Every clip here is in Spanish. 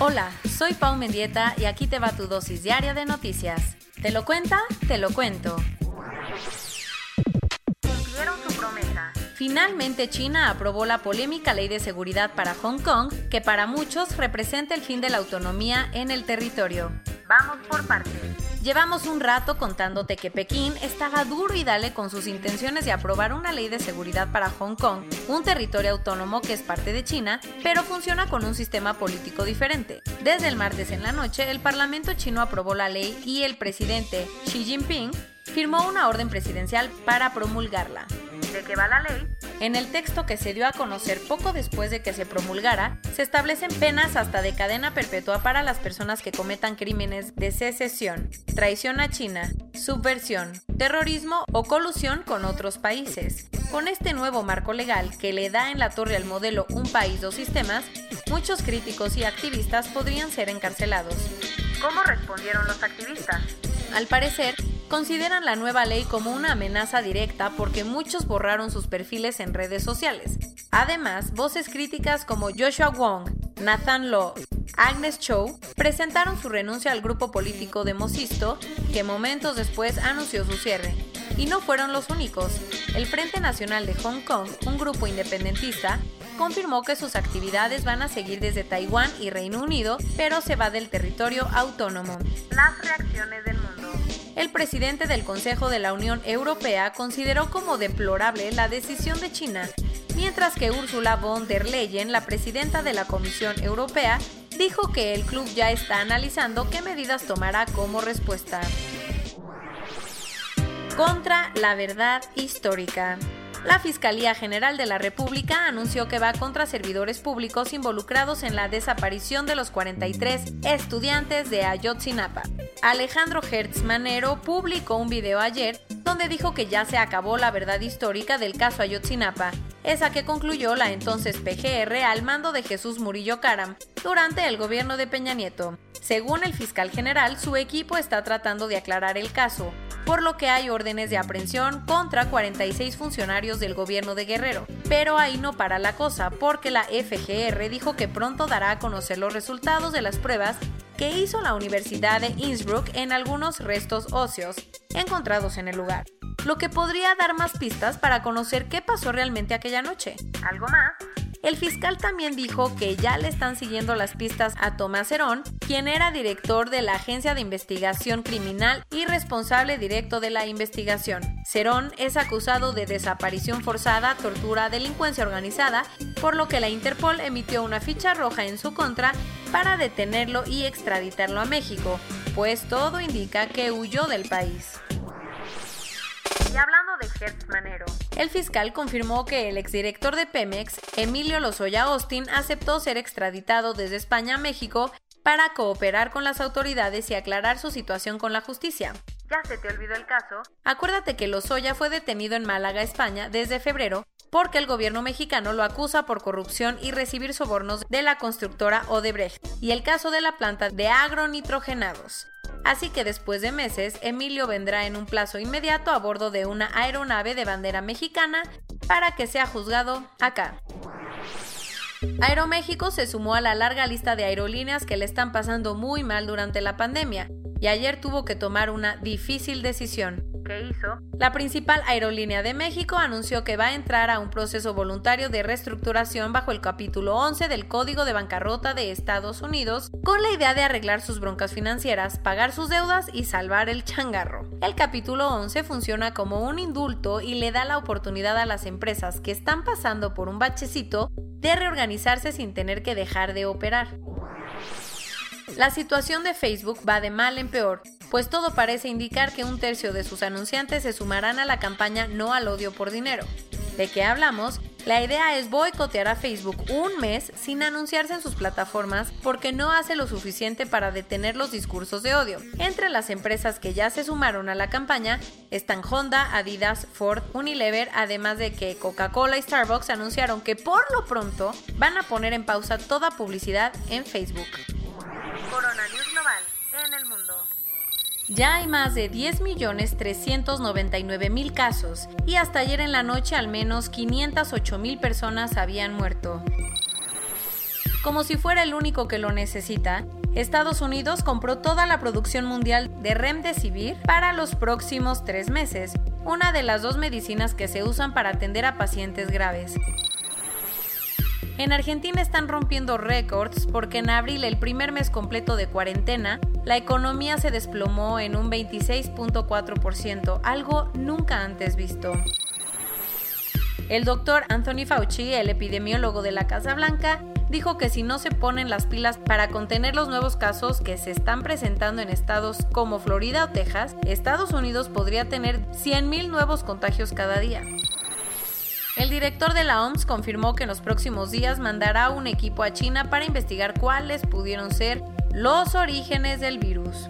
Hola, soy Pau Mendieta y aquí te va tu dosis diaria de noticias. ¿Te lo cuenta? Te lo cuento. Cumplieron su promesa. Finalmente China aprobó la polémica ley de seguridad para Hong Kong, que para muchos representa el fin de la autonomía en el territorio. Vamos por partes. Llevamos un rato contándote que Pekín estaba duro y dale con sus intenciones de aprobar una ley de seguridad para Hong Kong, un territorio autónomo que es parte de China, pero funciona con un sistema político diferente. Desde el martes en la noche, el Parlamento chino aprobó la ley y el presidente Xi Jinping firmó una orden presidencial para promulgarla. ¿De qué va la ley? En el texto que se dio a conocer poco después de que se promulgara, se establecen penas hasta de cadena perpetua para las personas que cometan crímenes de secesión, traición a China, subversión, terrorismo o colusión con otros países. Con este nuevo marco legal que le da en la torre al modelo un país, dos sistemas, muchos críticos y activistas podrían ser encarcelados. ¿Cómo respondieron los activistas? Al parecer, consideran la nueva ley como una amenaza directa porque muchos borraron sus perfiles en redes sociales. Además, voces críticas como Joshua Wong, Nathan Law, Agnes Chow presentaron su renuncia al grupo político de Mosisto, que momentos después anunció su cierre. Y no fueron los únicos. El Frente Nacional de Hong Kong, un grupo independentista, confirmó que sus actividades van a seguir desde Taiwán y Reino Unido, pero se va del territorio autónomo. Las reacciones del. El presidente del Consejo de la Unión Europea consideró como deplorable la decisión de China, mientras que Ursula von der Leyen, la presidenta de la Comisión Europea, dijo que el club ya está analizando qué medidas tomará como respuesta. Contra la verdad histórica. La Fiscalía General de la República anunció que va contra servidores públicos involucrados en la desaparición de los 43 estudiantes de Ayotzinapa. Alejandro Hertz Manero publicó un video ayer donde dijo que ya se acabó la verdad histórica del caso Ayotzinapa, esa que concluyó la entonces PGR al mando de Jesús Murillo Caram durante el gobierno de Peña Nieto. Según el fiscal general, su equipo está tratando de aclarar el caso, por lo que hay órdenes de aprehensión contra 46 funcionarios del gobierno de Guerrero. Pero ahí no para la cosa, porque la FGR dijo que pronto dará a conocer los resultados de las pruebas que hizo la Universidad de Innsbruck en algunos restos óseos encontrados en el lugar, lo que podría dar más pistas para conocer qué pasó realmente aquella noche. ¿Algo más? El fiscal también dijo que ya le están siguiendo las pistas a Tomás Herón, quien era director de la Agencia de Investigación Criminal y responsable directo de la investigación. Cerón es acusado de desaparición forzada, tortura, delincuencia organizada, por lo que la Interpol emitió una ficha roja en su contra para detenerlo y extraditarlo a México, pues todo indica que huyó del país. De el fiscal confirmó que el exdirector de Pemex, Emilio Lozoya Austin, aceptó ser extraditado desde España a México para cooperar con las autoridades y aclarar su situación con la justicia. ¿Ya se te olvidó el caso? Acuérdate que Lozoya fue detenido en Málaga, España, desde febrero porque el gobierno mexicano lo acusa por corrupción y recibir sobornos de la constructora Odebrecht y el caso de la planta de agronitrogenados. Así que después de meses, Emilio vendrá en un plazo inmediato a bordo de una aeronave de bandera mexicana para que sea juzgado acá. Aeroméxico se sumó a la larga lista de aerolíneas que le están pasando muy mal durante la pandemia y ayer tuvo que tomar una difícil decisión hizo, la principal aerolínea de México anunció que va a entrar a un proceso voluntario de reestructuración bajo el capítulo 11 del Código de Bancarrota de Estados Unidos, con la idea de arreglar sus broncas financieras, pagar sus deudas y salvar el changarro. El capítulo 11 funciona como un indulto y le da la oportunidad a las empresas que están pasando por un bachecito de reorganizarse sin tener que dejar de operar. La situación de Facebook va de mal en peor, pues todo parece indicar que un tercio de sus anunciantes se sumarán a la campaña No al odio por dinero. ¿De qué hablamos? La idea es boicotear a Facebook un mes sin anunciarse en sus plataformas porque no hace lo suficiente para detener los discursos de odio. Entre las empresas que ya se sumaron a la campaña están Honda, Adidas, Ford, Unilever, además de que Coca-Cola y Starbucks anunciaron que por lo pronto van a poner en pausa toda publicidad en Facebook. Ya hay más de 10.399.000 casos y hasta ayer en la noche al menos 508.000 personas habían muerto. Como si fuera el único que lo necesita, Estados Unidos compró toda la producción mundial de Remdesivir para los próximos tres meses, una de las dos medicinas que se usan para atender a pacientes graves. En Argentina están rompiendo récords porque en abril, el primer mes completo de cuarentena, la economía se desplomó en un 26.4%, algo nunca antes visto. El doctor Anthony Fauci, el epidemiólogo de la Casa Blanca, dijo que si no se ponen las pilas para contener los nuevos casos que se están presentando en estados como Florida o Texas, Estados Unidos podría tener 100.000 nuevos contagios cada día. El director de la OMS confirmó que en los próximos días mandará un equipo a China para investigar cuáles pudieron ser los orígenes del virus.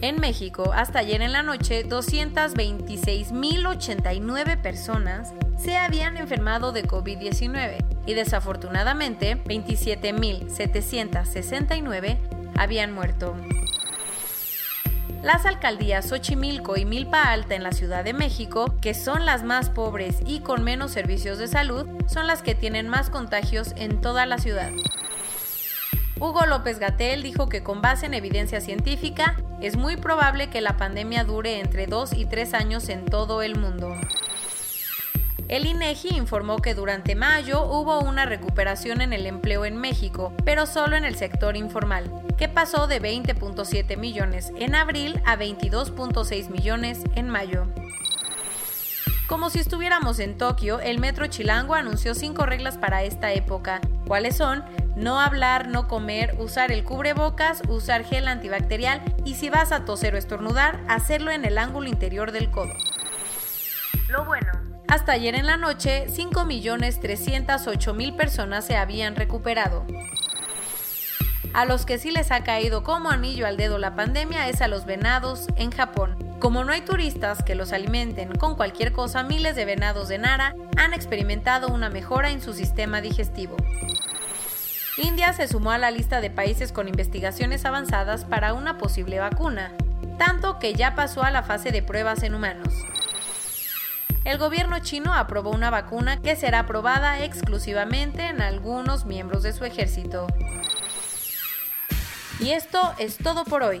En México, hasta ayer en la noche, 226.089 personas se habían enfermado de COVID-19 y desafortunadamente 27.769 habían muerto. Las alcaldías Xochimilco y Milpa Alta en la Ciudad de México, que son las más pobres y con menos servicios de salud, son las que tienen más contagios en toda la ciudad. Hugo López Gatel dijo que con base en evidencia científica, es muy probable que la pandemia dure entre 2 y 3 años en todo el mundo. El INEGI informó que durante mayo hubo una recuperación en el empleo en México, pero solo en el sector informal, que pasó de 20.7 millones en abril a 22.6 millones en mayo. Como si estuviéramos en Tokio, el Metro Chilango anunció cinco reglas para esta época. ¿Cuáles son? No hablar, no comer, usar el cubrebocas, usar gel antibacterial y si vas a toser o estornudar, hacerlo en el ángulo interior del codo. Lo bueno. Hasta ayer en la noche, 5.308.000 personas se habían recuperado. A los que sí les ha caído como anillo al dedo la pandemia es a los venados en Japón. Como no hay turistas que los alimenten con cualquier cosa, miles de venados de Nara han experimentado una mejora en su sistema digestivo. India se sumó a la lista de países con investigaciones avanzadas para una posible vacuna, tanto que ya pasó a la fase de pruebas en humanos el gobierno chino aprobó una vacuna que será aprobada exclusivamente en algunos miembros de su ejército. Y esto es todo por hoy.